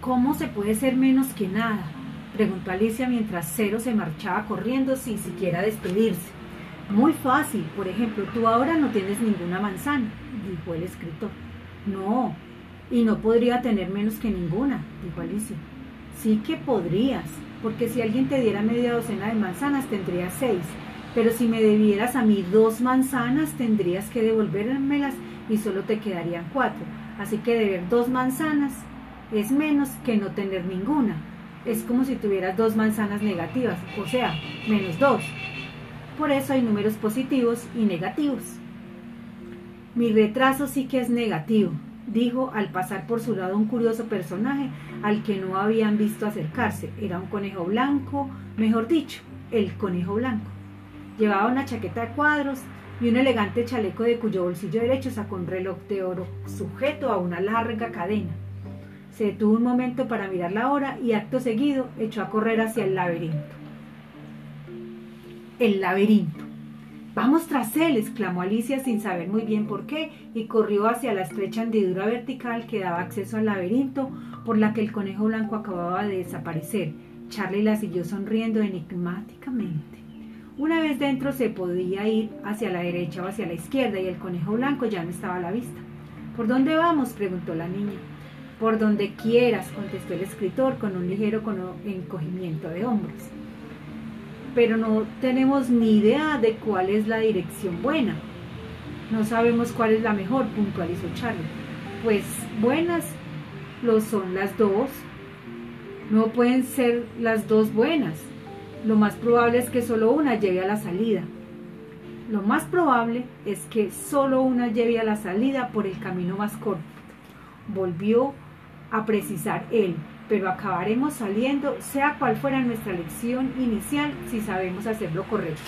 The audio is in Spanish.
¿Cómo se puede ser menos que nada? preguntó Alicia mientras Cero se marchaba corriendo sin siquiera despedirse. Muy fácil, por ejemplo, tú ahora no tienes ninguna manzana, dijo el escritor. No, y no podría tener menos que ninguna, dijo Alicia. Sí que podrías, porque si alguien te diera media docena de manzanas tendrías seis, pero si me debieras a mí dos manzanas tendrías que devolvérmelas y solo te quedarían cuatro. Así que deber dos manzanas es menos que no tener ninguna. Es como si tuvieras dos manzanas negativas, o sea, menos dos. Por eso hay números positivos y negativos. Mi retraso sí que es negativo, dijo al pasar por su lado un curioso personaje al que no habían visto acercarse. Era un conejo blanco, mejor dicho, el conejo blanco. Llevaba una chaqueta de cuadros y un elegante chaleco de cuyo bolsillo derecho sacó un reloj de oro sujeto a una larga cadena. Se detuvo un momento para mirar la hora y acto seguido echó a correr hacia el laberinto. El laberinto. Vamos tras él, exclamó Alicia sin saber muy bien por qué, y corrió hacia la estrecha hendidura vertical que daba acceso al laberinto por la que el conejo blanco acababa de desaparecer. Charlie la siguió sonriendo enigmáticamente. Una vez dentro se podía ir hacia la derecha o hacia la izquierda y el conejo blanco ya no estaba a la vista. ¿Por dónde vamos? preguntó la niña. Por donde quieras, contestó el escritor con un ligero encogimiento de hombros. Pero no tenemos ni idea de cuál es la dirección buena. No sabemos cuál es la mejor, puntualizó Charlie. Pues buenas lo son las dos. No pueden ser las dos buenas. Lo más probable es que solo una lleve a la salida. Lo más probable es que solo una lleve a la salida por el camino más corto. Volvió a precisar él, pero acabaremos saliendo, sea cual fuera nuestra lección inicial, si sabemos hacerlo correcto.